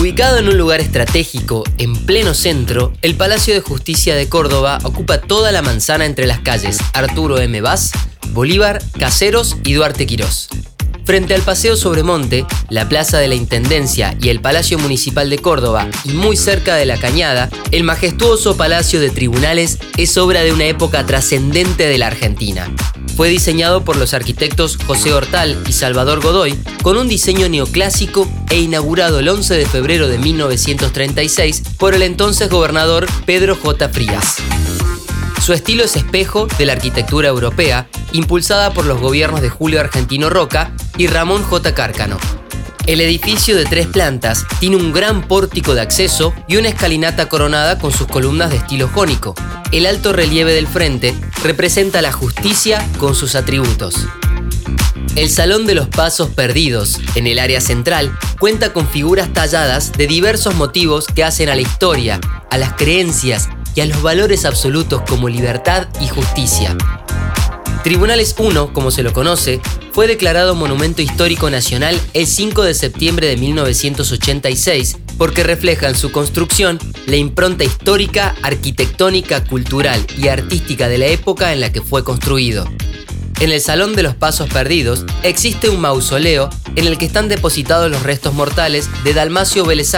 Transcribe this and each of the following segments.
Ubicado en un lugar estratégico, en pleno centro, el Palacio de Justicia de Córdoba ocupa toda la manzana entre las calles Arturo M. Vaz, Bolívar, Caseros y Duarte Quirós. Frente al Paseo Sobremonte, la Plaza de la Intendencia y el Palacio Municipal de Córdoba, y muy cerca de la Cañada, el majestuoso Palacio de Tribunales es obra de una época trascendente de la Argentina. Fue diseñado por los arquitectos José Hortal y Salvador Godoy, con un diseño neoclásico e inaugurado el 11 de febrero de 1936 por el entonces gobernador Pedro J. Frías. Su estilo es espejo de la arquitectura europea, impulsada por los gobiernos de Julio Argentino Roca y Ramón J. Cárcano. El edificio de tres plantas tiene un gran pórtico de acceso y una escalinata coronada con sus columnas de estilo jónico. El alto relieve del frente representa la justicia con sus atributos. El Salón de los Pasos Perdidos, en el área central, cuenta con figuras talladas de diversos motivos que hacen a la historia, a las creencias y a los valores absolutos como libertad y justicia. Tribunales 1, como se lo conoce, fue declarado Monumento Histórico Nacional el 5 de septiembre de 1986 porque refleja en su construcción la impronta histórica, arquitectónica, cultural y artística de la época en la que fue construido. En el Salón de los Pasos Perdidos existe un mausoleo en el que están depositados los restos mortales de Dalmacio Vélez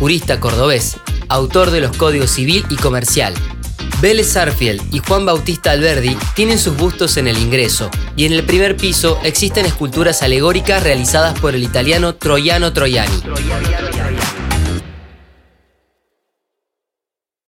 jurista cordobés, autor de los códigos civil y comercial. Vélez Sarfield y Juan Bautista Alberdi tienen sus bustos en el ingreso, y en el primer piso existen esculturas alegóricas realizadas por el italiano Troiano Troiani.